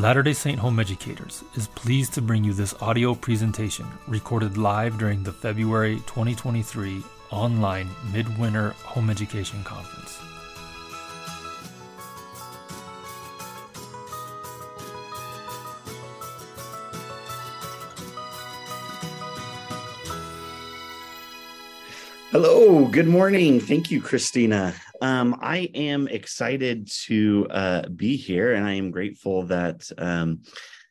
Latter day Saint Home Educators is pleased to bring you this audio presentation recorded live during the February 2023 online Midwinter Home Education Conference. Hello, good morning. Thank you, Christina. Um, I am excited to uh, be here, and I am grateful that um,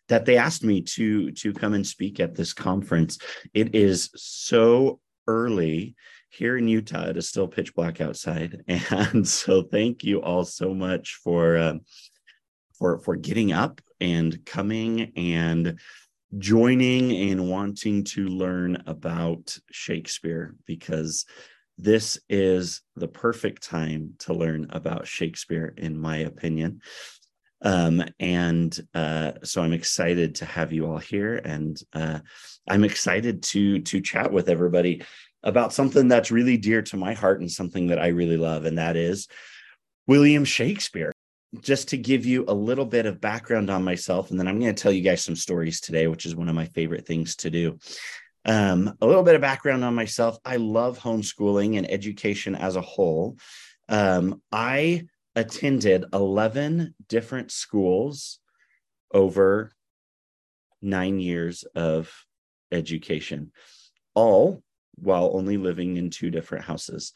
that they asked me to to come and speak at this conference. It is so early here in Utah. It is still pitch black outside, and so thank you all so much for uh, for for getting up and coming and joining and wanting to learn about Shakespeare because this is the perfect time to learn about Shakespeare, in my opinion. Um, and uh, so I'm excited to have you all here, and uh, I'm excited to to chat with everybody about something that's really dear to my heart and something that I really love, and that is William Shakespeare just to give you a little bit of background on myself, and then I'm going to tell you guys some stories today, which is one of my favorite things to do. Um, a little bit of background on myself. I love homeschooling and education as a whole. Um, I attended 11 different schools over nine years of education, all while only living in two different houses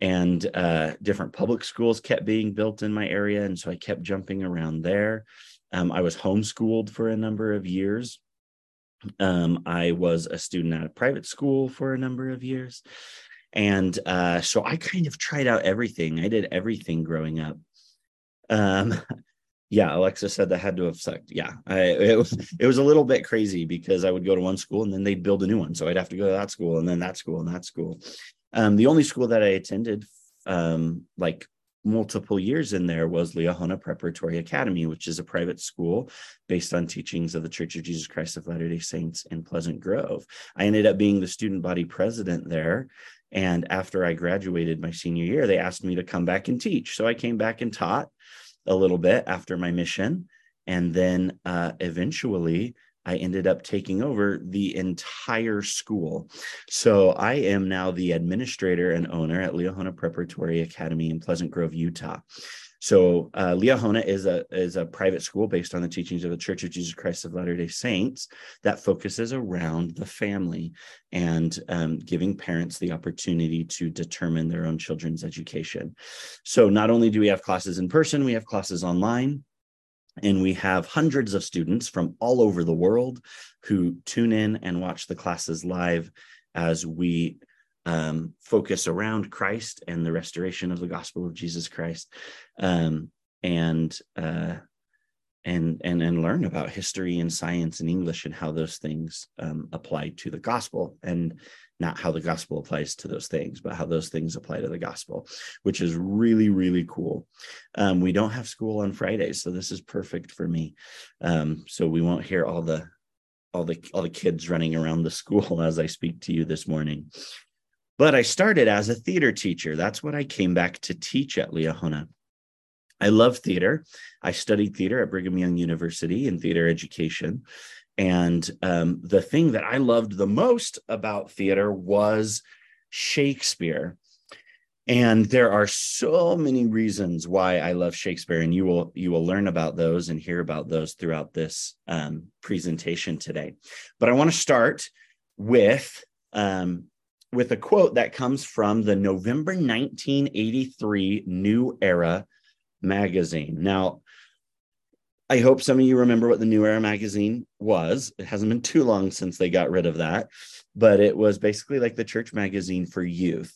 and uh, different public schools kept being built in my area and so i kept jumping around there um, i was homeschooled for a number of years um, i was a student at a private school for a number of years. And uh, so i kind of tried out everything. I did everything growing up. Um, yeah alexa said that had to have sucked. Yeah I, it was it was a little bit crazy because i would go to one school and then they'd build a new one. So i'd have to go to that school and then that school and that school. Um, the only school that I attended, um, like multiple years in there, was Liahona Preparatory Academy, which is a private school based on teachings of the Church of Jesus Christ of Latter day Saints in Pleasant Grove. I ended up being the student body president there. And after I graduated my senior year, they asked me to come back and teach. So I came back and taught a little bit after my mission. And then uh, eventually, I ended up taking over the entire school. So I am now the administrator and owner at Liahona Preparatory Academy in Pleasant Grove, Utah. So uh, Liahona is a is a private school based on the teachings of the Church of Jesus Christ of Latter Day Saints that focuses around the family and um, giving parents the opportunity to determine their own children's education. So not only do we have classes in person, we have classes online. And we have hundreds of students from all over the world who tune in and watch the classes live as we um, focus around Christ and the restoration of the gospel of Jesus Christ, um, and uh, and and and learn about history and science and English and how those things um, apply to the gospel and not how the gospel applies to those things, but how those things apply to the gospel, which is really, really cool. Um, we don't have school on Fridays, so this is perfect for me. Um, so we won't hear all the all the all the kids running around the school as I speak to you this morning. But I started as a theater teacher. That's what I came back to teach at Liahona. I love theater. I studied theater at Brigham Young University in theater education. And um, the thing that I loved the most about theater was Shakespeare. And there are so many reasons why I love Shakespeare, and you will you will learn about those and hear about those throughout this um, presentation today. But I want to start with um, with a quote that comes from the November 1983 New Era magazine. Now, I hope some of you remember what the New Era magazine was. It hasn't been too long since they got rid of that, but it was basically like the church magazine for youth.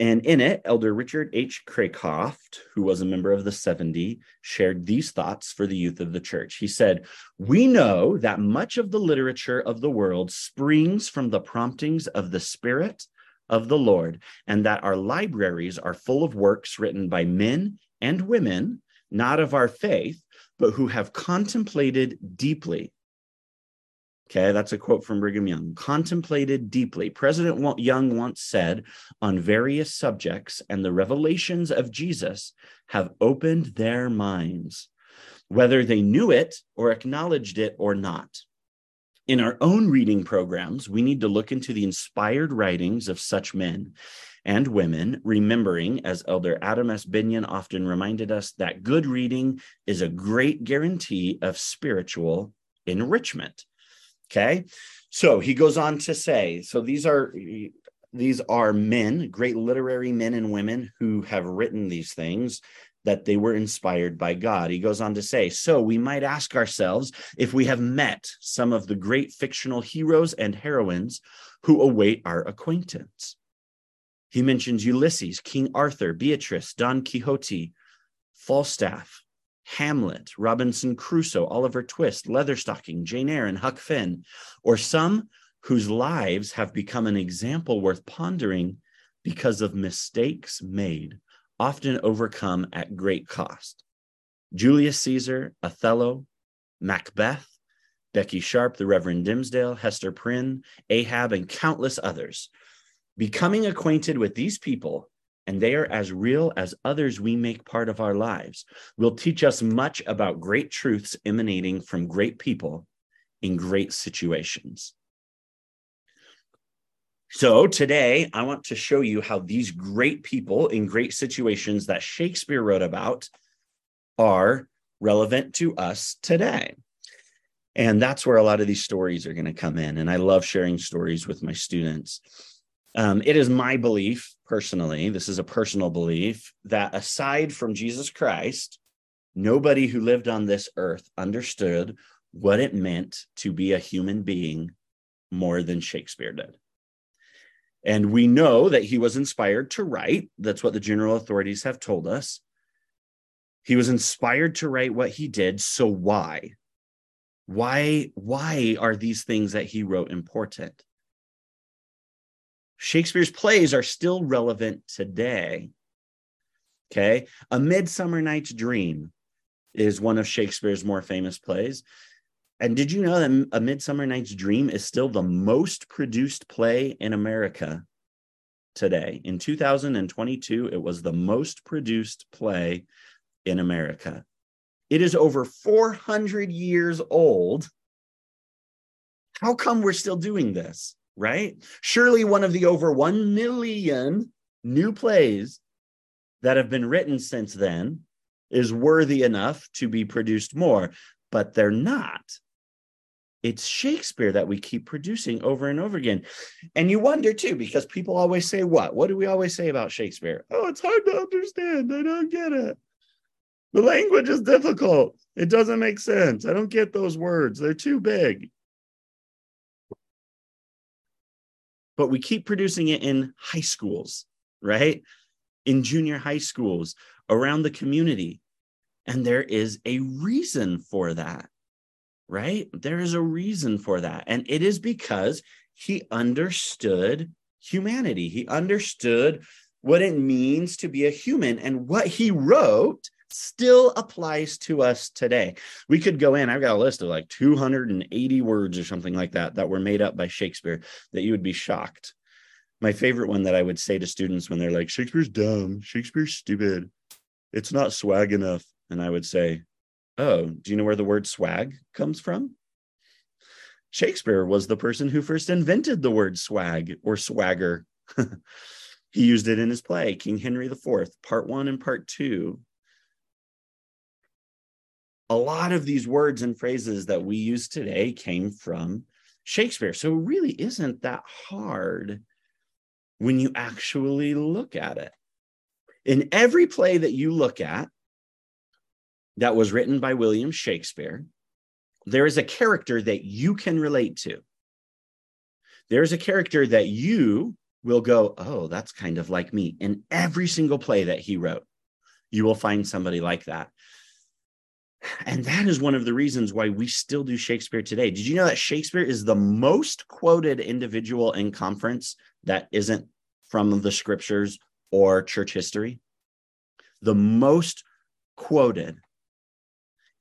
And in it, Elder Richard H. Cracroft, who was a member of the 70, shared these thoughts for the youth of the church. He said, We know that much of the literature of the world springs from the promptings of the Spirit of the Lord, and that our libraries are full of works written by men and women, not of our faith, but who have contemplated deeply. Okay, that's a quote from Brigham Young. Contemplated deeply. President Young once said on various subjects, and the revelations of Jesus have opened their minds. whether they knew it or acknowledged it or not. In our own reading programs, we need to look into the inspired writings of such men and women, remembering, as Elder Adam S. Bennion often reminded us, that good reading is a great guarantee of spiritual enrichment. Okay. So he goes on to say, so these are these are men, great literary men and women who have written these things that they were inspired by God. He goes on to say, so we might ask ourselves if we have met some of the great fictional heroes and heroines who await our acquaintance. He mentions Ulysses, King Arthur, Beatrice, Don Quixote, Falstaff, Hamlet, Robinson Crusoe, Oliver Twist, Leatherstocking, Jane Eyre, and Huck Finn, or some whose lives have become an example worth pondering because of mistakes made, often overcome at great cost. Julius Caesar, Othello, Macbeth, Becky Sharp, the Reverend Dimmesdale, Hester Prynne, Ahab, and countless others. Becoming acquainted with these people, and they are as real as others we make part of our lives, will teach us much about great truths emanating from great people in great situations. So today, I want to show you how these great people in great situations that Shakespeare wrote about are relevant to us today. And that's where a lot of these stories are going to come in. And I love sharing stories with my students. Um, it is my belief, personally, this is a personal belief, that aside from Jesus Christ, nobody who lived on this earth understood what it meant to be a human being more than Shakespeare did. And we know that he was inspired to write. That's what the general authorities have told us. He was inspired to write what he did. So why? Why why are these things that he wrote important? Shakespeare's plays are still relevant today. Okay? A Midsummer Night's Dream is one of Shakespeare's more famous plays. And did you know that A Midsummer Night's Dream is still the most produced play in America today? In 2022, it was the most produced play in America. It is over 400 years old. How come we're still doing this? Right? Surely one of the over 1 million new plays that have been written since then is worthy enough to be produced more, but they're not it's Shakespeare that we keep producing over and over again. And you wonder too, because people always say, What? What do we always say about Shakespeare? Oh, it's hard to understand. I don't get it. The language is difficult. It doesn't make sense. I don't get those words. They're too big. But we keep producing it in high schools, right? In junior high schools, around the community. And there is a reason for that right? There is a reason for that. And it is because he understood humanity. He understood what it means to be a human. And what he wrote still applies to us today. We could go in, I've got a list of like 280 words or something like that that were made up by Shakespeare that you would be shocked. My favorite one that I would say to students when they're like, Shakespeare's dumb, Shakespeare's stupid, it's not swag enough. And I would say, Oh, do you know where the word swag comes from? Shakespeare was the person who first invented the word swag or swagger. he used it in his play, King Henry IV, part one and part two. A lot of these words and phrases that we use today came from Shakespeare. So it really isn't that hard when you actually look at it. In every play that you look at, that was written by William Shakespeare, there is a character that you can relate to. There's a character that you will go, oh, that's kind of like me. In every single play that he wrote, you will find somebody like that. And that is one of the reasons why we still do Shakespeare today. Did you know that Shakespeare is the most quoted individual in conference that isn't from the scriptures or church history? The most quoted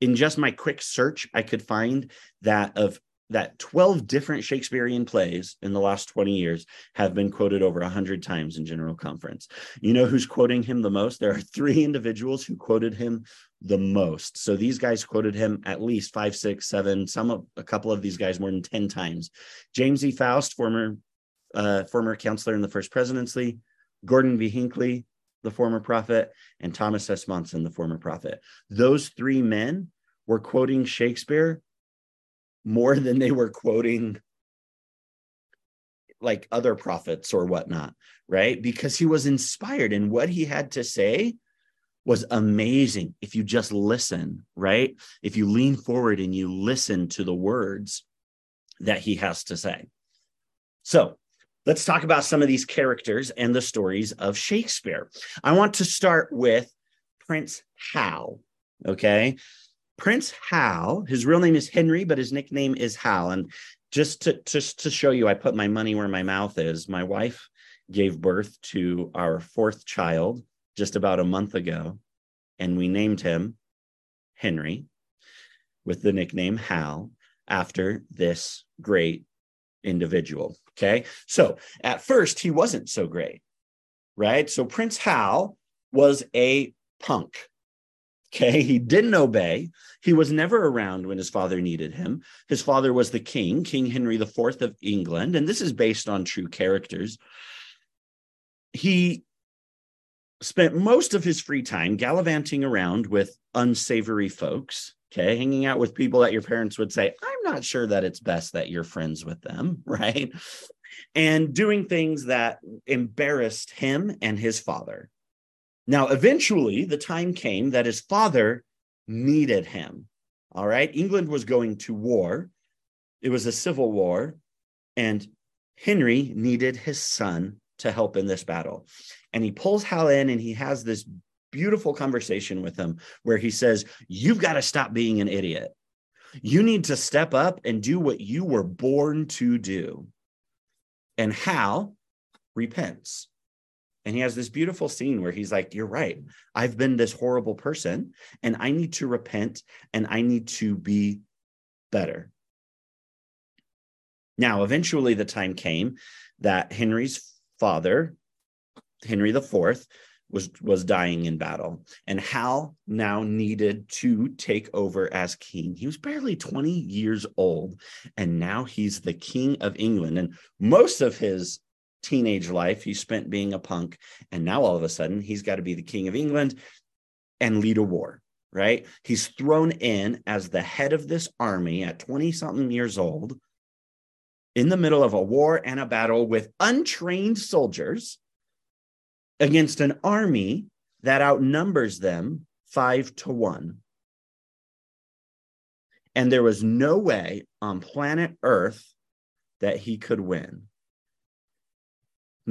in just my quick search, I could find that of that 12 different Shakespearean plays in the last 20 years have been quoted over 100 times in General Conference. You know who's quoting him the most? There are three individuals who quoted him the most. So these guys quoted him at least five, six, seven, some of a couple of these guys more than 10 times. James E. Faust, former uh, former counselor in the first presidency, Gordon B. Hinckley, the former prophet, and Thomas S. Monson, the former prophet. Those three men were quoting Shakespeare more than they were quoting like other prophets or whatnot, right? Because he was inspired and what he had to say was amazing if you just listen, right? If you lean forward and you listen to the words that he has to say. So let's talk about some of these characters and the stories of Shakespeare. I want to start with Prince Hal. Okay. Prince Hal, his real name is Henry, but his nickname is Hal. And just to just to show you, I put my money where my mouth is. My wife gave birth to our fourth child just about a month ago, and we named him Henry with the nickname Hal after this great individual. Okay. So at first, he wasn't so great, right? So Prince Hal was a punk. Okay. He didn't obey. He was never around when his father needed him. His father was the king, King Henry IV of England. And this is based on true characters. He spent most of his free time gallivanting around with unsavory folks okay hanging out with people that your parents would say i'm not sure that it's best that you're friends with them right and doing things that embarrassed him and his father now, eventually, the time came that his father needed him. All right. England was going to war, it was a civil war, and Henry needed his son to help in this battle. And he pulls Hal in and he has this beautiful conversation with him where he says, You've got to stop being an idiot. You need to step up and do what you were born to do. And Hal repents. And he has this beautiful scene where he's like, You're right. I've been this horrible person and I need to repent and I need to be better. Now, eventually, the time came that Henry's father, Henry IV, was, was dying in battle. And Hal now needed to take over as king. He was barely 20 years old, and now he's the king of England. And most of his teenage life he spent being a punk and now all of a sudden he's got to be the king of england and lead a war right? He's thrown in as the head of this army at 20 something years old in the middle of a war and a battle with untrained soldiers against an army that outnumbers them 5 to 1 and there was no way on planet earth that he could win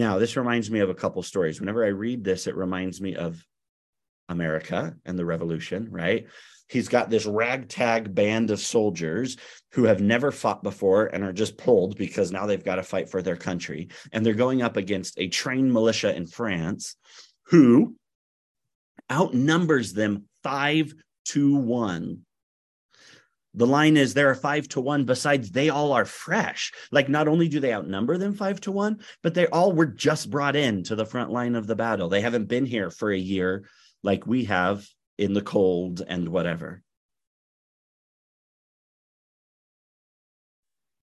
now, this reminds me of a couple stories. Whenever I read this, it reminds me of America and the revolution, right? He's got this ragtag band of soldiers who have never fought before and are just pulled because now they've got to fight for their country. And they're going up against a trained militia in France who outnumbers them five to one the line is there are five to one. Besides they all are fresh. Like not only do they outnumber them five to one but they all were just brought in to the front line of the battle. They haven't been here for a year like we have in the cold and whatever.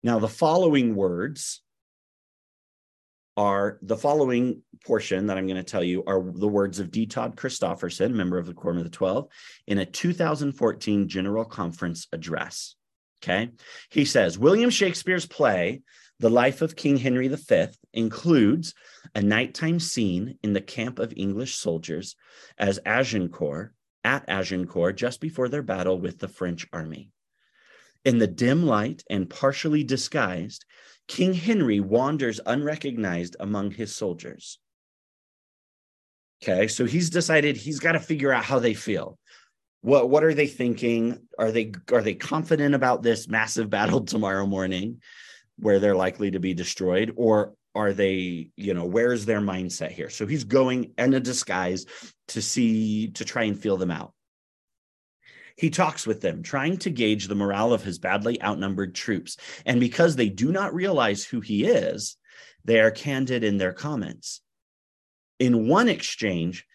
Now the following words are the following portion that I'm going to tell you are the words of D. Todd Christofferson, member of the Quorum of the Twelve, in a 2014 General Conference address. Okay. He says William Shakespeare's play, The Life of King Henry V, includes a nighttime scene in the camp of English soldiers as Agincourt, at Agincourt, just before their battle with the French army. In the dim light and partially disguised, King Henry wanders unrecognized among his soldiers. Okay, so he's decided he's got to figure out how they feel. What what are they thinking? Are they are they confident about this massive battle tomorrow morning where they're likely to be destroyed or are they, you know, where's their mindset here? So he's going in a disguise to see to try and feel them out. He talks with them, trying to gauge the morale of his badly outnumbered troops. And because they do not realize who he is, they are candid in their comments. In one exchange,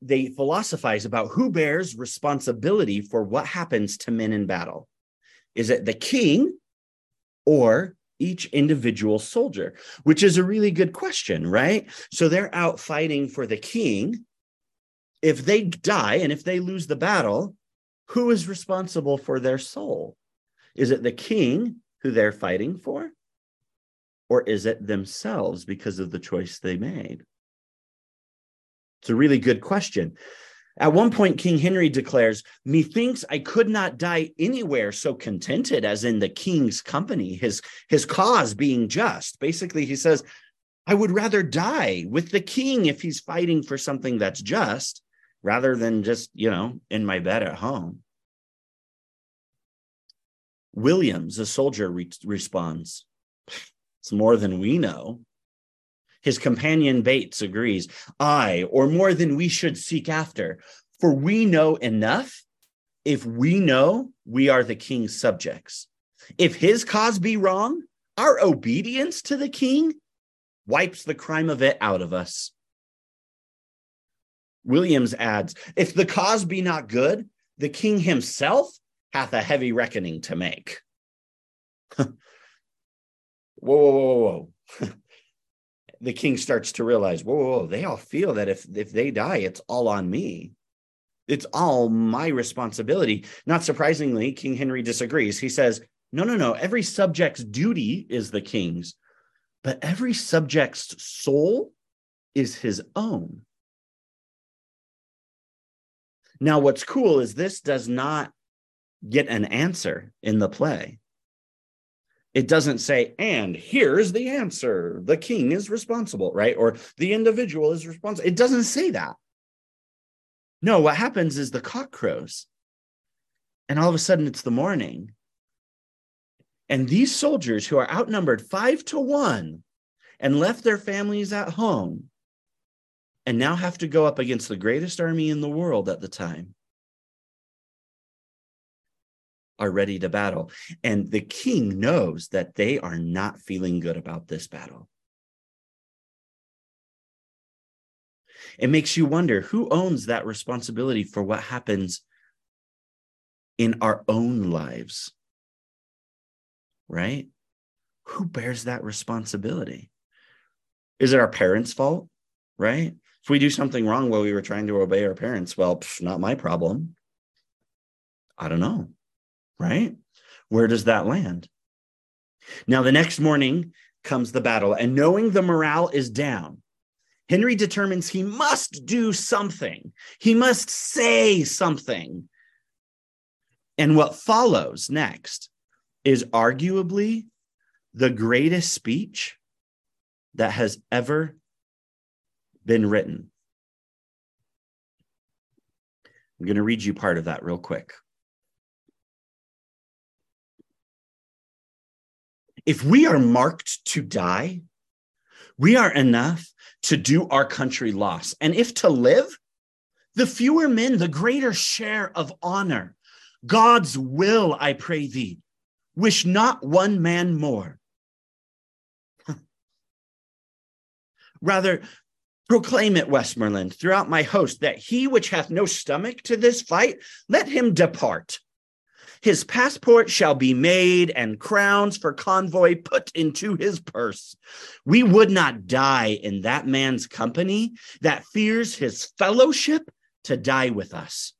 they philosophize about who bears responsibility for what happens to men in battle. Is it the king or each individual soldier? Which is a really good question, right? So they're out fighting for the king. If they die and if they lose the battle, who is responsible for their soul? Is it the king who they're fighting for? Or is it themselves because of the choice they made? It's a really good question. At one point, King Henry declares, Methinks I could not die anywhere so contented as in the king's company, his, his cause being just. Basically, he says, I would rather die with the king if he's fighting for something that's just rather than just, you know, in my bed at home. Williams, a soldier, re- responds, It's more than we know. His companion Bates agrees, I, or more than we should seek after, for we know enough if we know we are the king's subjects. If his cause be wrong, our obedience to the king wipes the crime of it out of us. Williams adds, if the cause be not good, the king himself hath a heavy reckoning to make. whoa, whoa, whoa, whoa. the king starts to realize, whoa, whoa, whoa, they all feel that if if they die, it's all on me. It's all my responsibility. Not surprisingly, King Henry disagrees. He says, no, no, no. Every subject's duty is the king's, but every subject's soul is his own. Now, what's cool is this does not get an answer in the play. It doesn't say, and here's the answer. The king is responsible, right? Or the individual is responsible. It doesn't say that. No, what happens is the cock crows. And all of a sudden it's the morning. And these soldiers who are outnumbered five to one and left their families at home and now have to go up against the greatest army in the world at the time are ready to battle. And the king knows that they are not feeling good about this battle. It makes you wonder who owns that responsibility for what happens in our own lives, right? Who bears that responsibility? Is it our parents' fault, right? If we do something wrong while we were trying to obey our parents, well, pff, not my problem. I don't know right? Where does that land? Now, the next morning comes the battle, and knowing the morale is down, Henry determines he must do something. He must say something. And what follows next is arguably the greatest speech that has ever been written. I'm going to read you part of that real quick. If we are marked to die, we are enough to do our country loss. And if to live, the fewer men, the greater share of honor. God's will, I pray thee, wish not one man more. Rather, proclaim it, Westmoreland, throughout my host, that he which hath no stomach to this fight, let him depart. His passport shall be made and crowns for convoy put into his purse. We would not die in that man's company that fears his fellowship to die with us.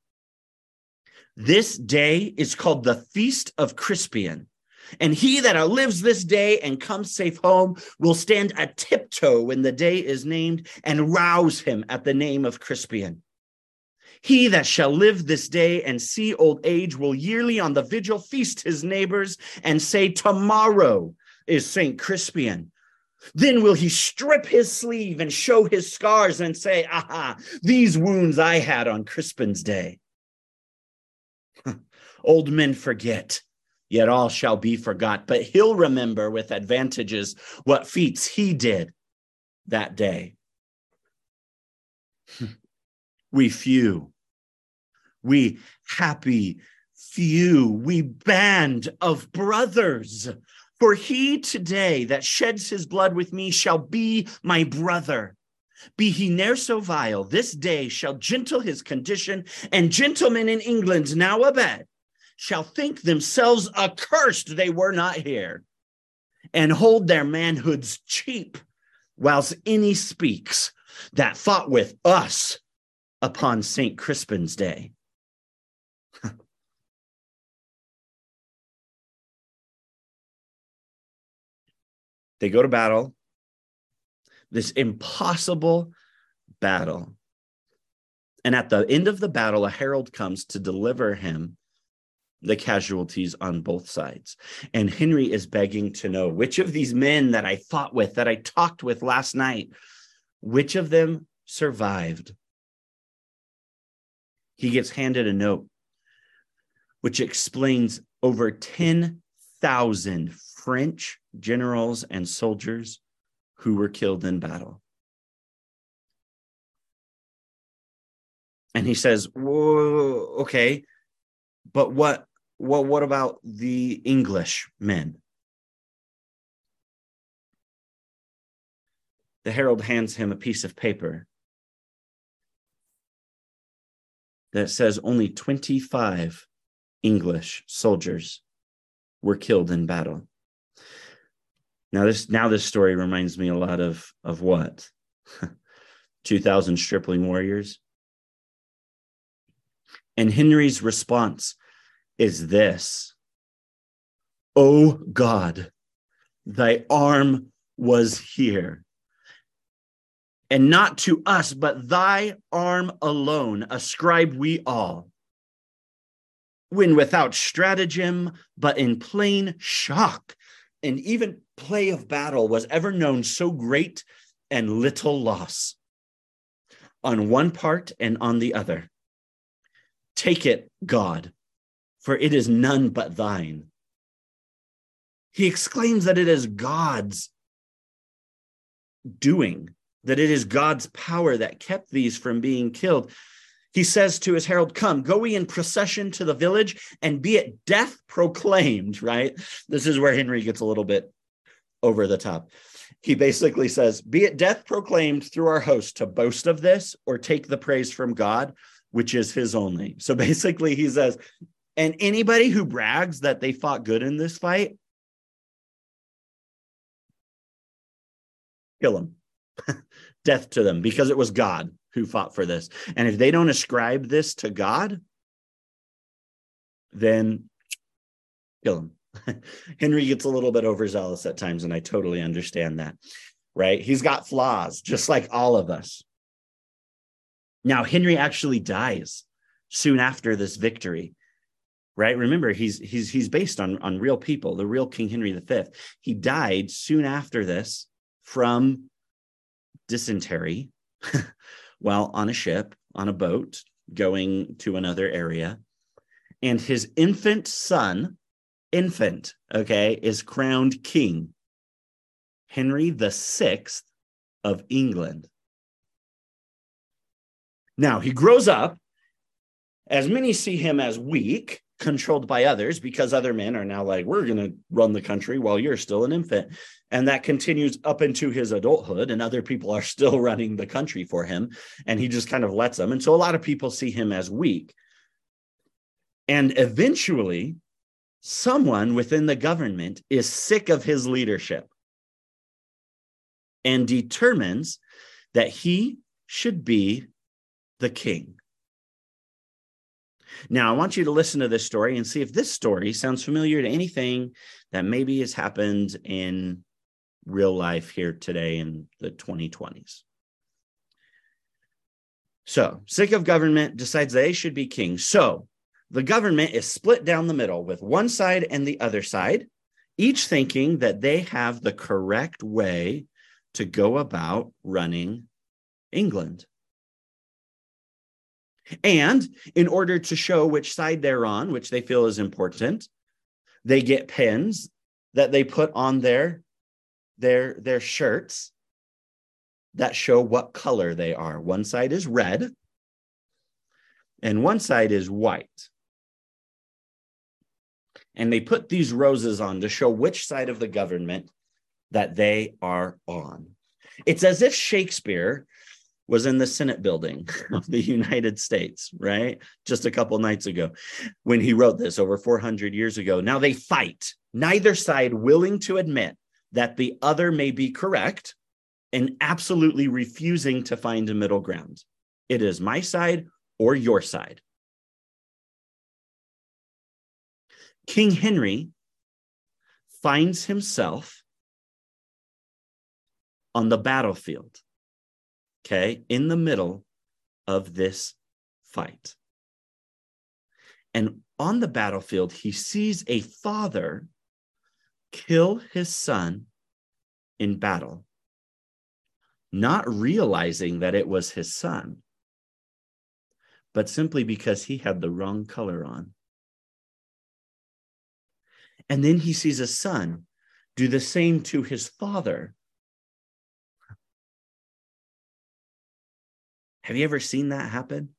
This day is called the Feast of Crispian. And he that outlives this day and comes safe home will stand a tiptoe when the day is named and rouse him at the name of Crispian. He that shall live this day and see old age will yearly on the vigil feast his neighbors and say, Tomorrow is St. Crispian. Then will he strip his sleeve and show his scars and say, Aha, these wounds I had on Crispin's day. Old men forget, yet all shall be forgot, but he'll remember with advantages what feats he did that day. we few we happy few, we band of brothers. For he today that sheds his blood with me shall be my brother. Be he ne'er so vile, this day shall gentle his condition, and gentlemen in England now abed shall think themselves accursed they were not here, and hold their manhoods cheap, whilst any speaks that fought with us upon St. Crispin's day. they go to battle, this impossible battle. And at the end of the battle, a herald comes to deliver him the casualties on both sides. And Henry is begging to know which of these men that I fought with, that I talked with last night, which of them survived? He gets handed a note which explains over 10,000 French generals and soldiers who were killed in battle. And he says, Whoa, okay, but what what what about the English men? The herald hands him a piece of paper that says only 25 English soldiers were killed in battle. Now this now this story reminds me a lot of of what? 2000 stripling warriors. And Henry's response is this O God, thy arm was here. And not to us, but thy arm alone ascribe we all. When without stratagem, but in plain shock, and even play of battle was ever known so great and little loss on one part and on the other. Take it, God, for it is none but thine. He exclaims that it is God's doing, that it is God's power that kept these from being killed. He says to his herald, Come, go we in procession to the village and be it death proclaimed, right? This is where Henry gets a little bit over the top. He basically says, Be it death proclaimed through our host to boast of this or take the praise from God, which is his only. So basically, he says, And anybody who brags that they fought good in this fight, kill them. death to them because it was God who fought for this. And if they don't ascribe this to God, then kill him. Henry gets a little bit overzealous at times, and I totally understand that, right? He's got flaws, just like all of us. Now, Henry actually dies soon after this victory, right? Remember, he's he's he's based on on real people, the real King Henry V. He died soon after this from dysentery while on a ship, on a boat, going to another area. And his infant son, infant, okay, is crowned king, Henry the Sixth of England. Now he grows up, as many see him as weak, controlled by others, because other men are now like, we're going to run the country while you're still an infant. And that continues up into his adulthood, and other people are still running the country for him. And he just kind of lets them. And so a lot of people see him as weak. And eventually, someone within the government is sick of his leadership and determines that he should be the king. Now, I want you to listen to this story and see if this story sounds familiar to anything that maybe has happened in real life here today in the 2020s. So, sick of government, decides they should be king. So, the government is split down the middle with one side and the other side, each thinking that they have the correct way to go about running England. And in order to show which side they're on, which they feel is important, they get pins that they put on their their their shirts that show what color they are. One side is red and one side is white. and they put these roses on to show which side of the government that they are on. It's as if Shakespeare was in the Senate building of the United States, right? Just a couple nights ago when he wrote this over 400 years ago. Now they fight, neither side willing to admit that the other may be correct and absolutely refusing to find a middle ground. It is my side or your side. King Henry finds himself on the battlefield, okay, in the middle of this fight. And on the battlefield, he sees a father kill his son in battle, not realizing that it was his son, but simply because he had the wrong color on. And then he sees a son do the same to his father. Have you ever seen that happen?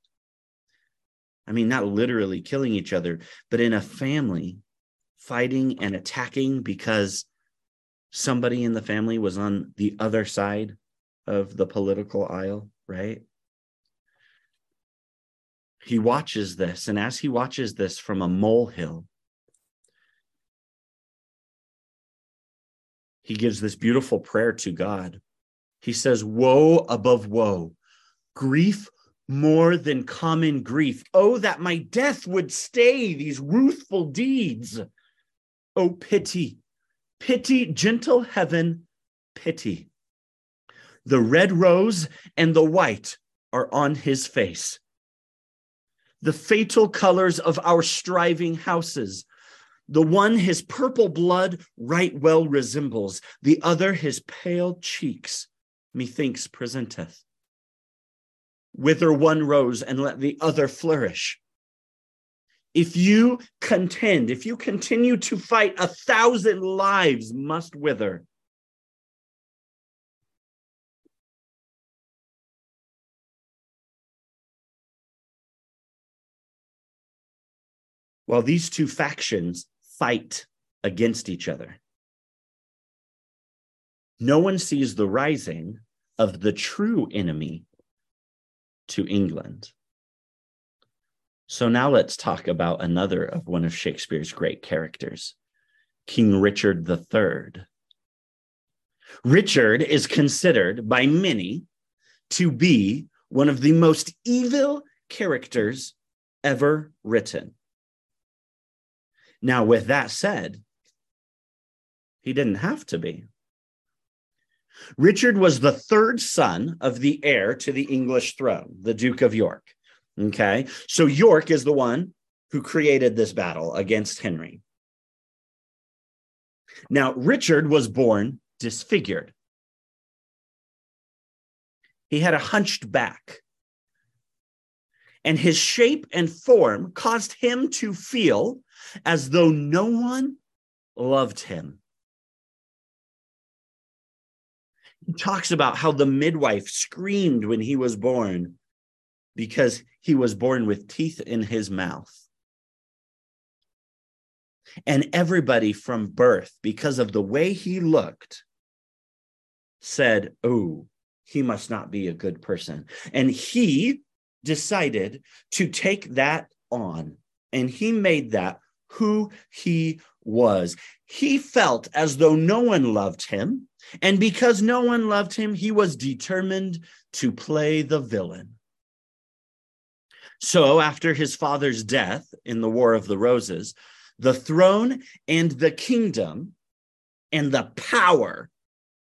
I mean, not literally killing each other, but in a family, fighting and attacking because somebody in the family was on the other side of the political aisle, right? He watches this, and as he watches this from a molehill, he gives this beautiful prayer to God. He says, Woe above woe, grief more than common grief. Oh, that my death would stay these ruthful deeds. Oh, pity, pity, gentle heaven, pity. The red rose and the white are on his face. The fatal colors of our striving houses the one his purple blood right well resembles, the other his pale cheeks, methinks presenteth. Wither one rose and let the other flourish. If you contend, if you continue to fight, a thousand lives must wither. While these two factions fight against each other. No one sees the rising of the true enemy to England. So now let's talk about another of one of Shakespeare's great characters, King Richard III. Richard is considered by many to be one of the most evil characters ever written. Now, with that said, he didn't have to be. Richard was the third son of the heir to the English throne, the Duke of York. Okay. So York is the one who created this battle against Henry. Now, Richard was born disfigured. He had a hunched back. And his shape and form caused him to feel as though no one loved him. He talks about how the midwife screamed when he was born because he was born with teeth in his mouth. And everybody from birth, because of the way he looked, said, Oh, he must not be a good person. And he decided to take that on. And he made that who he was. He felt as though no one loved him. And because no one loved him, he was determined to play the villain. So, after his father's death in the War of the Roses, the throne and the kingdom and the power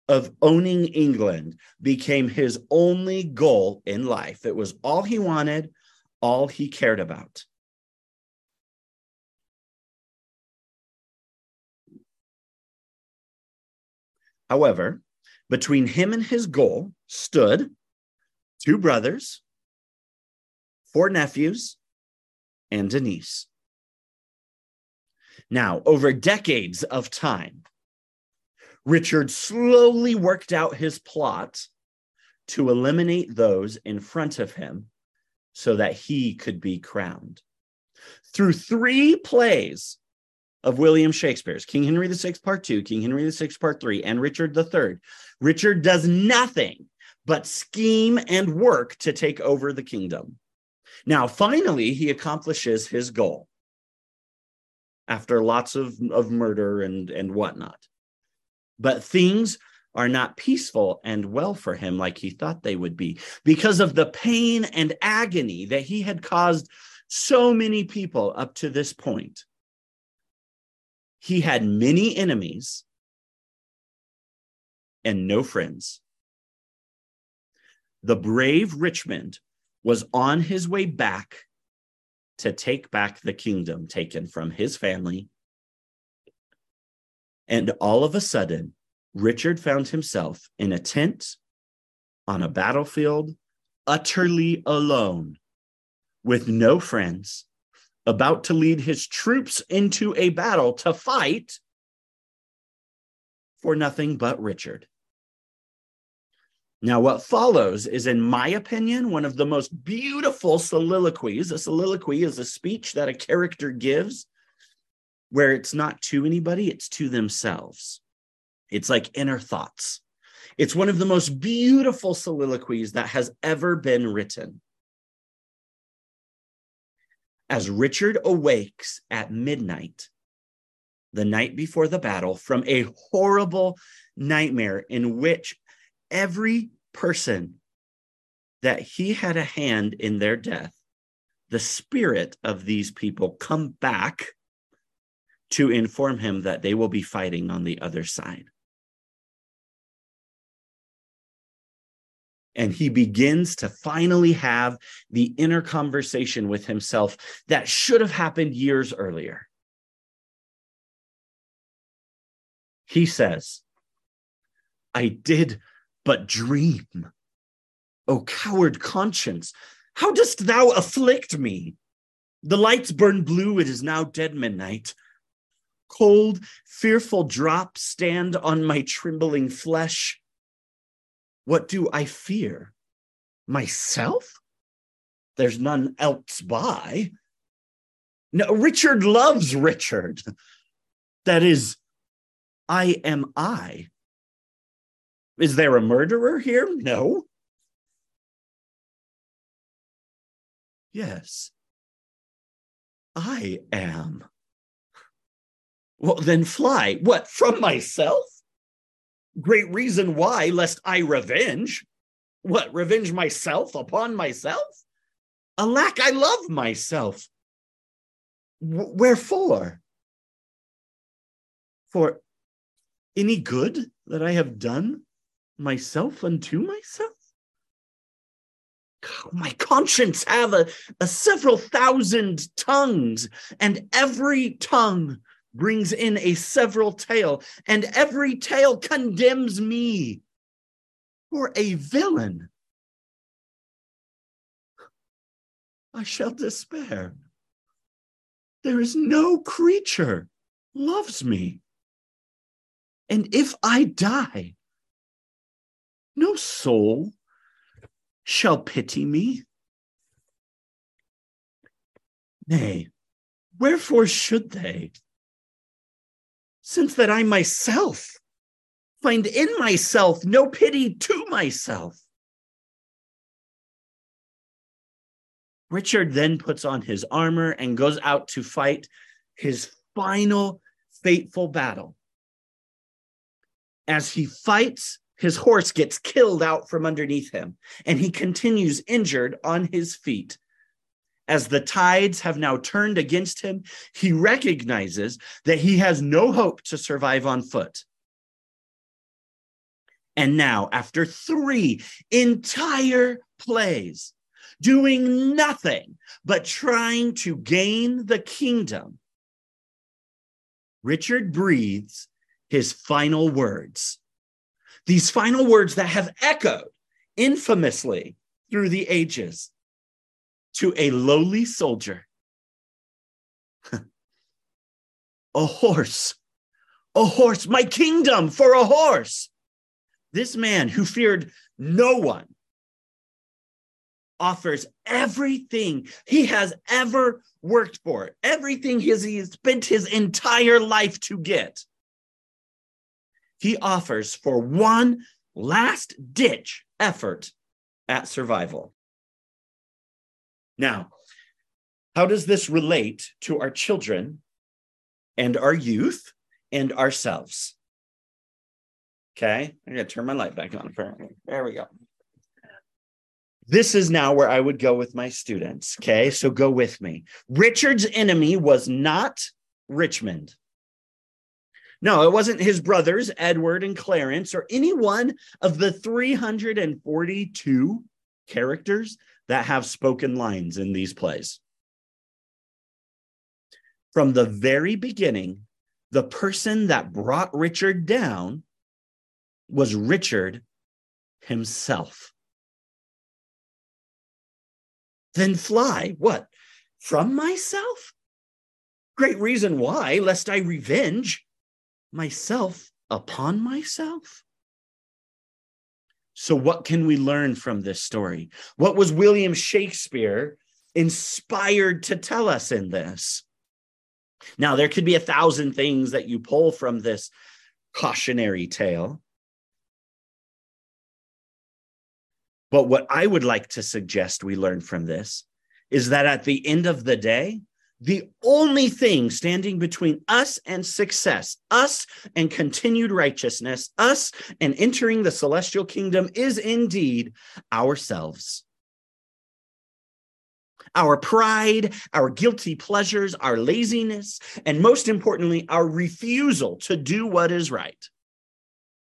of owning England became his only goal in life. It was all he wanted, all he cared about. However, between him and his goal stood two brothers, four nephews, and a niece. Now, over decades of time, Richard slowly worked out his plot to eliminate those in front of him so that he could be crowned. Through three plays of William Shakespeare's King Henry VI, Part Two, King Henry VI, Part Three, and Richard III, Richard does nothing but scheme and work to take over the kingdom. Now, finally, he accomplishes his goal after lots of, of murder and, and whatnot. But things are not peaceful and well for him like he thought they would be because of the pain and agony that he had caused so many people up to this point. He had many enemies and no friends. The brave Richmond was on his way back to take back the kingdom taken from his family. And all of a sudden, Richard found himself in a tent on a battlefield, utterly alone, with no friends, about to lead his troops into a battle to fight for nothing but Richard. Now, what follows is, in my opinion, one of the most beautiful soliloquies. A soliloquy is a speech that a character gives where it's not to anybody, it's to themselves. It's like inner thoughts. It's one of the most beautiful soliloquies that has ever been written. As Richard awakes at midnight, the night before the battle, from a horrible nightmare in which every person that he had a hand in their death, the spirit of these people come back to inform him that they will be fighting on the other side. And he begins to finally have the inner conversation with himself that should have happened years earlier. He says, I did but dream. O coward conscience, how dost thou afflict me? The lights burn blue, it is now dead midnight. Cold, fearful drops stand on my trembling flesh. What do I fear? Myself? There's none else by. No, Richard loves Richard. That is, I am I. Is there a murderer here? No. Yes, I am. Well, then fly. What, from myself? Great reason why, lest I revenge. What, revenge myself upon myself? Alack, I love myself. W- wherefore? For any good that I have done? myself unto myself? My conscience have a, a several thousand tongues, and every tongue brings in a several tale, and every tale condemns me for a villain. I shall despair. There is no creature loves me. And if I die, no soul shall pity me. Nay, wherefore should they? Since that I myself find in myself no pity to myself. Richard then puts on his armor and goes out to fight his final fateful battle. As he fights his horse gets killed out from underneath him, and he continues injured on his feet. As the tides have now turned against him, he recognizes that he has no hope to survive on foot. And now, after three entire plays, doing nothing but trying to gain the kingdom, Richard breathes his final words these final words that have echoed infamously through the ages to a lowly soldier. a horse, a horse, my kingdom for a horse. This man who feared no one offers everything he has ever worked for, everything he has spent his entire life to get. He offers for one last ditch effort at survival. Now, how does this relate to our children and our youth and ourselves? Okay, I'm to turn my light back on, apparently. There we go. This is now where I would go with my students. Okay, so go with me. Richard's enemy was not Richmond. No, it wasn't his brothers, Edward and Clarence, or any one of the 342 characters that have spoken lines in these plays. From the very beginning, the person that brought Richard down was Richard himself. Then fly, what? From myself? Great reason why, lest I revenge myself upon myself. So, what can we learn from this story? What was William Shakespeare inspired to tell us in this? Now, there could be a thousand things that you pull from this cautionary tale. But what I would like to suggest we learn from this is that at the end of the day, the only thing standing between us and success, us and continued righteousness, us and entering the celestial kingdom is indeed ourselves. Our pride, our guilty pleasures, our laziness, and most importantly, our refusal to do what is right.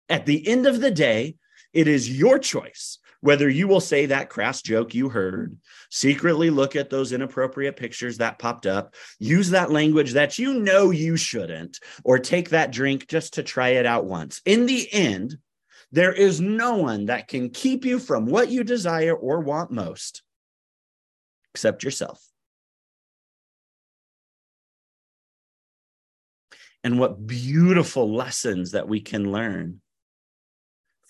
At the end of the day, it is your choice whether you will say that crass joke you heard, secretly look at those inappropriate pictures that popped up, use that language that you know you shouldn't, or take that drink just to try it out once. In the end, there is no one that can keep you from what you desire or want most except yourself. And what beautiful lessons that we can learn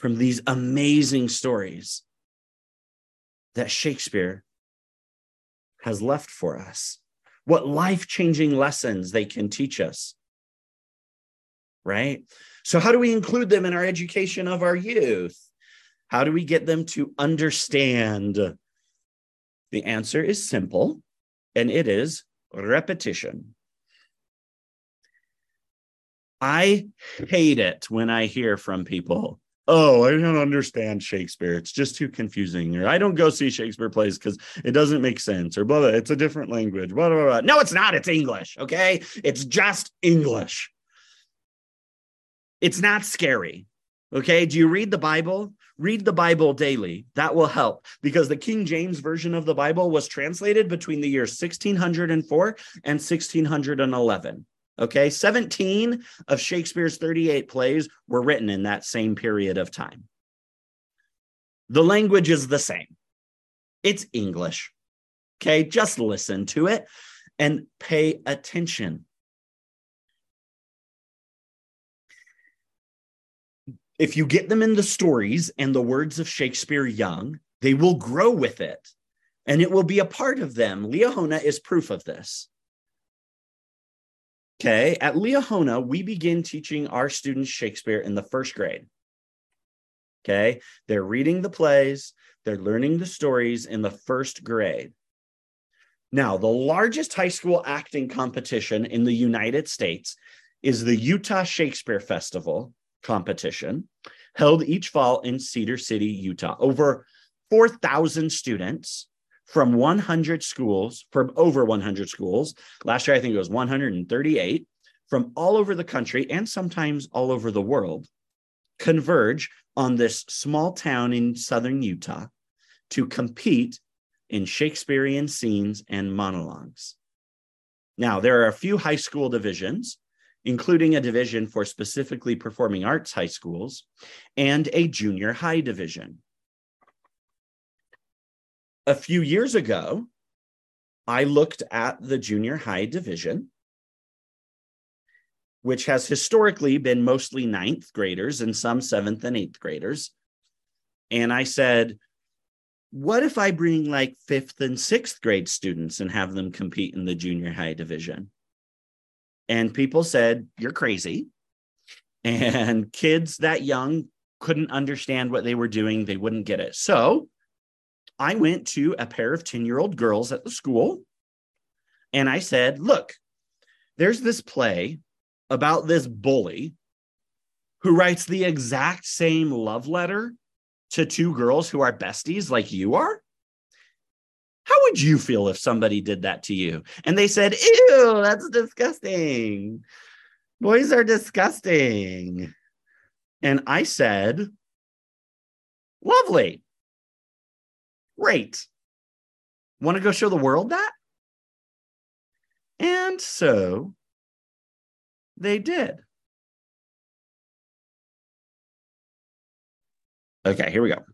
from these amazing stories that Shakespeare has left for us. What life changing lessons they can teach us. Right? So, how do we include them in our education of our youth? How do we get them to understand? The answer is simple, and it is repetition. I hate it when I hear from people oh, I don't understand Shakespeare. It's just too confusing. Or I don't go see Shakespeare plays because it doesn't make sense. Or blah, blah, it's a different language. Blah, blah, blah. No, it's not. It's English. Okay. It's just English. It's not scary. Okay. Do you read the Bible? Read the Bible daily. That will help because the King James Version of the Bible was translated between the years 1604 and 1611. Okay, 17 of Shakespeare's 38 plays were written in that same period of time. The language is the same, it's English. Okay, just listen to it and pay attention. If you get them in the stories and the words of Shakespeare young, they will grow with it and it will be a part of them. Liahona is proof of this. Okay, at Liahona, we begin teaching our students Shakespeare in the first grade. Okay, they're reading the plays, they're learning the stories in the first grade. Now, the largest high school acting competition in the United States is the Utah Shakespeare Festival competition, held each fall in Cedar City, Utah. Over 4,000 students from 100 schools, from over 100 schools. Last year, I think it was 138 from all over the country and sometimes all over the world converge on this small town in southern Utah to compete in Shakespearean scenes and monologues. Now, there are a few high school divisions, including a division for specifically performing arts high schools and a junior high division a few years ago, I looked at the junior high division, which has historically been mostly ninth graders and some seventh and eighth graders. And I said, what if I bring like fifth and sixth grade students and have them compete in the junior high division? And people said, You're crazy. And kids that young couldn't understand what they were doing, they wouldn't get it. So I went to a pair of 10 year old girls at the school and I said, Look, there's this play about this bully who writes the exact same love letter to two girls who are besties like you are? How would you feel if somebody did that to you? And they said, Ew, that's disgusting. Boys are disgusting. And I said, Lovely. Great. Want to go show the world that? And so they did. Okay, here we go.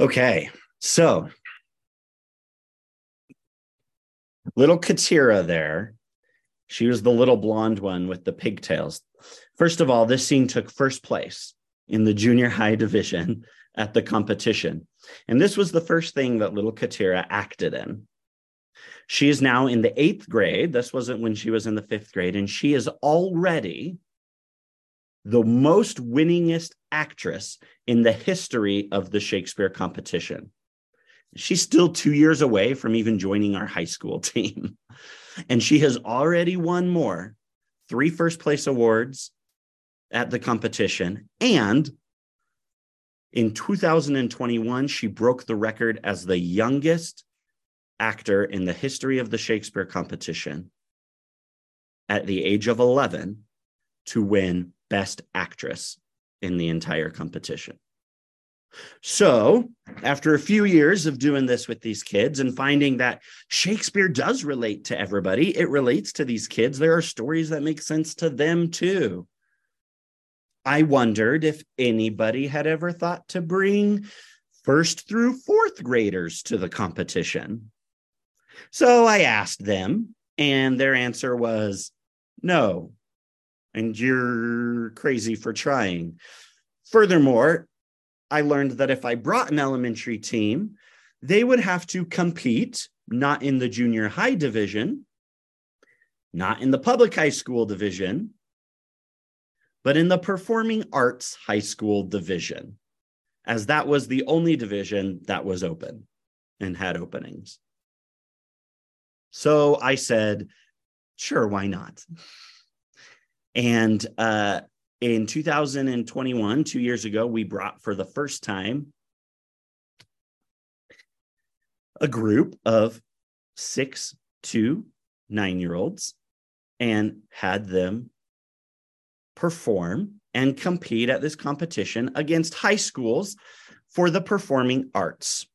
Okay, so little Katira there. She was the little blonde one with the pigtails. First of all, this scene took first place in the junior high division at the competition. And this was the first thing that little Katira acted in. She is now in the eighth grade. This wasn't when she was in the fifth grade. And she is already the most winningest actress in the history of the Shakespeare competition. She's still two years away from even joining our high school team. And she has already won more three first place awards at the competition. And in 2021, she broke the record as the youngest actor in the history of the Shakespeare competition at the age of 11 to win Best Actress in the entire competition. So, after a few years of doing this with these kids and finding that Shakespeare does relate to everybody, it relates to these kids. There are stories that make sense to them too. I wondered if anybody had ever thought to bring first through fourth graders to the competition. So I asked them, and their answer was no. And you're crazy for trying. Furthermore, I learned that if I brought an elementary team, they would have to compete not in the junior high division, not in the public high school division, but in the performing arts high school division, as that was the only division that was open and had openings. So I said, sure, why not? And uh, in 2021, two years ago, we brought for the first time a group of six to nine year olds and had them perform and compete at this competition against high schools for the performing arts.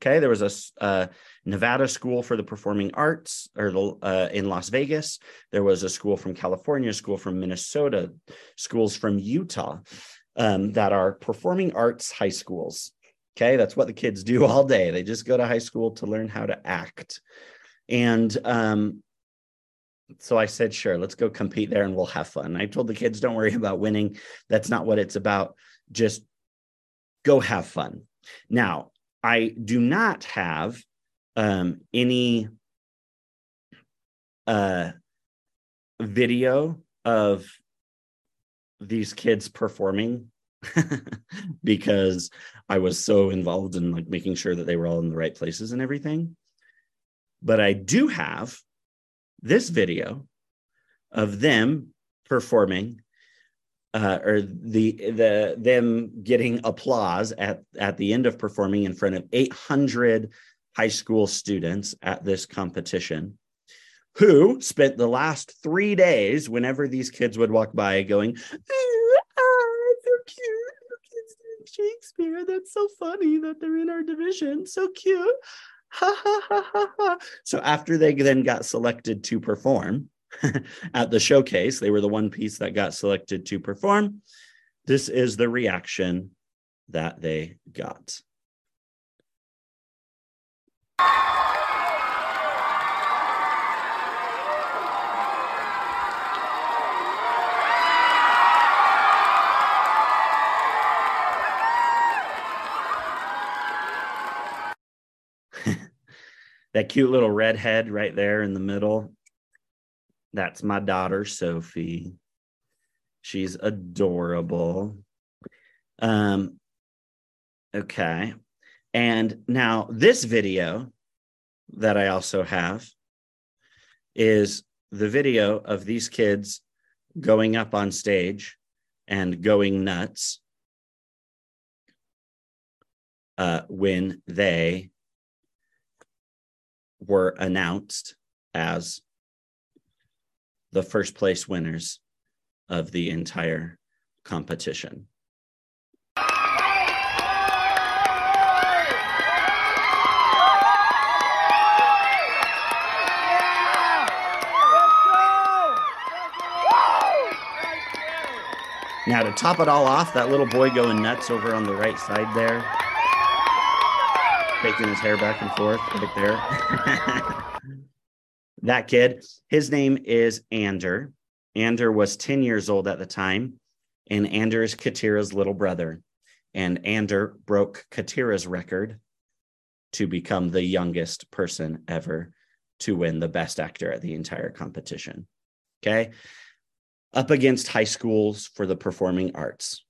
Okay, there was a uh, Nevada School for the Performing Arts, or the, uh, in Las Vegas. There was a school from California, school from Minnesota, schools from Utah um, that are performing arts high schools. Okay, that's what the kids do all day. They just go to high school to learn how to act. And um, so I said, sure, let's go compete there and we'll have fun. I told the kids, don't worry about winning. That's not what it's about. Just go have fun. Now, I do not have um, any uh, video of these kids performing because I was so involved in like making sure that they were all in the right places and everything. But I do have this video of them performing uh, or the the them getting applause at at the end of performing in front of 800 high school students at this competition who spent the last three days whenever these kids would walk by going oh, so cute shakespeare that's so funny that they're in our division so cute ha ha ha so after they then got selected to perform at the showcase. They were the one piece that got selected to perform. This is the reaction that they got. That cute little redhead right there in the middle that's my daughter, Sophie. She's adorable. Um, okay. And now this video that I also have is the video of these kids going up on stage and going nuts uh, when they were announced as the first place winners of the entire competition. Now, to top it all off, that little boy going nuts over on the right side there, taking his hair back and forth right there. that kid. His name is Ander. Ander was 10 years old at the time, and Ander is Katira's little brother. And Ander broke Katira's record to become the youngest person ever to win the best actor at the entire competition. Okay. up against high schools for the performing arts.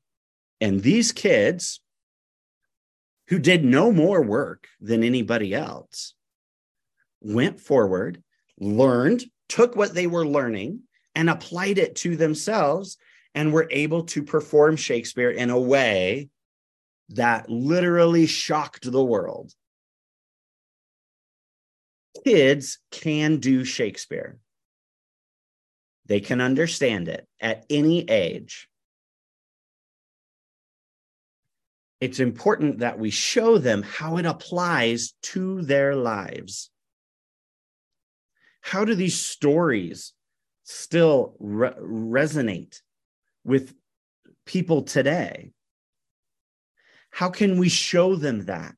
And these kids who did no more work than anybody else went forward, learned, took what they were learning, and applied it to themselves and were able to perform Shakespeare in a way that literally shocked the world. Kids can do Shakespeare. They can understand it at any age. It's important that we show them how it applies to their lives. How do these stories still re- resonate with people today? How can we show them that?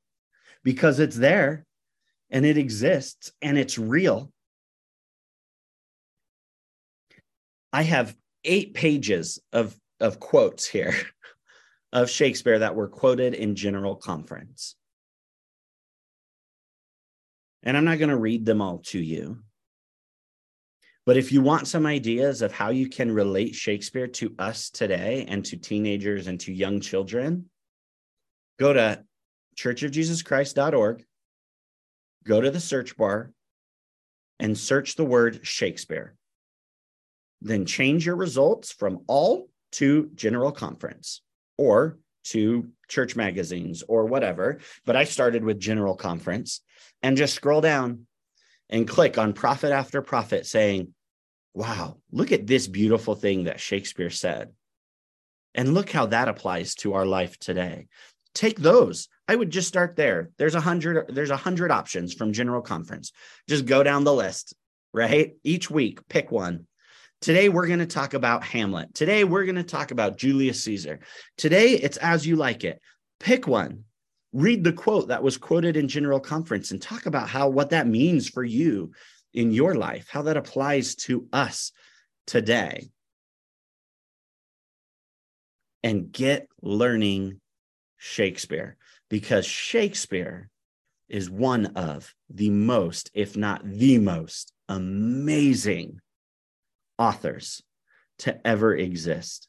Because it's there and it exists and it's real. I have eight pages of, of quotes here of Shakespeare that were quoted in General Conference. And I'm not going to read them all to you. But if you want some ideas of how you can relate Shakespeare to us today and to teenagers and to young children, go to churchofjesuschrist.org, go to the search bar, and search the word Shakespeare. Then change your results from all to general conference or to church magazines or whatever. But I started with general conference and just scroll down and click on prophet after prophet saying, wow, look at this beautiful thing that Shakespeare said. And look how that applies to our life today. Take those. I would just start there. There's a hundred, there's a hundred options from general conference. Just go down the list, right? Each week, pick one. Today, we're going to talk about Hamlet. Today, we're going to talk about Julius Caesar. Today, it's as you like it. Pick one. Read the quote that was quoted in general conference and talk about how what that means for you in your life, how that applies to us today. And get learning Shakespeare because Shakespeare is one of the most, if not the most, amazing authors to ever exist.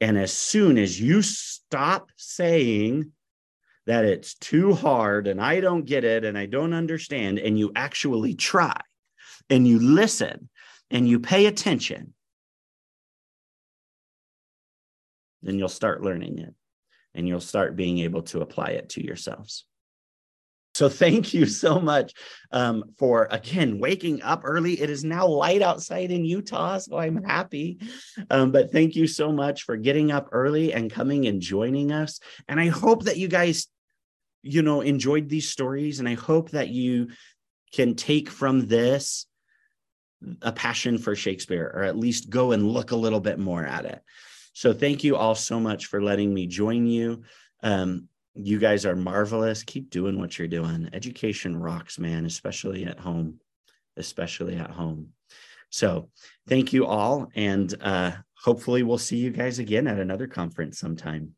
And as soon as you stop saying that it's too hard and I don't get it and I don't understand, and you actually try and you listen and you pay attention, then you'll start learning it and you'll start being able to apply it to yourselves. So thank you so much um, for again waking up early. It is now light outside in Utah, so I'm happy. Um, but thank you so much for getting up early and coming and joining us. And I hope that you guys, you know, enjoyed these stories, and I hope that you can take from this a passion for Shakespeare, or at least go and look a little bit more at it. So thank you all so much for letting me join you. Um, you guys are marvelous. Keep doing what you're doing. Education rocks, man, especially at home, especially at home. So thank you all. And uh, hopefully we'll see you guys again at another conference sometime.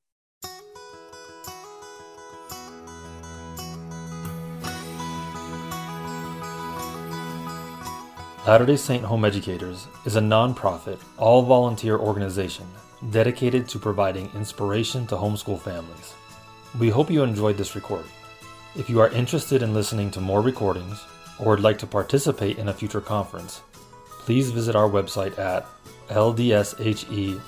Latter day Saint Home Educators is a nonprofit, all volunteer organization dedicated to providing inspiration to homeschool families. We hope you enjoyed this recording. If you are interested in listening to more recordings or would like to participate in a future conference, please visit our website at ldshe.org.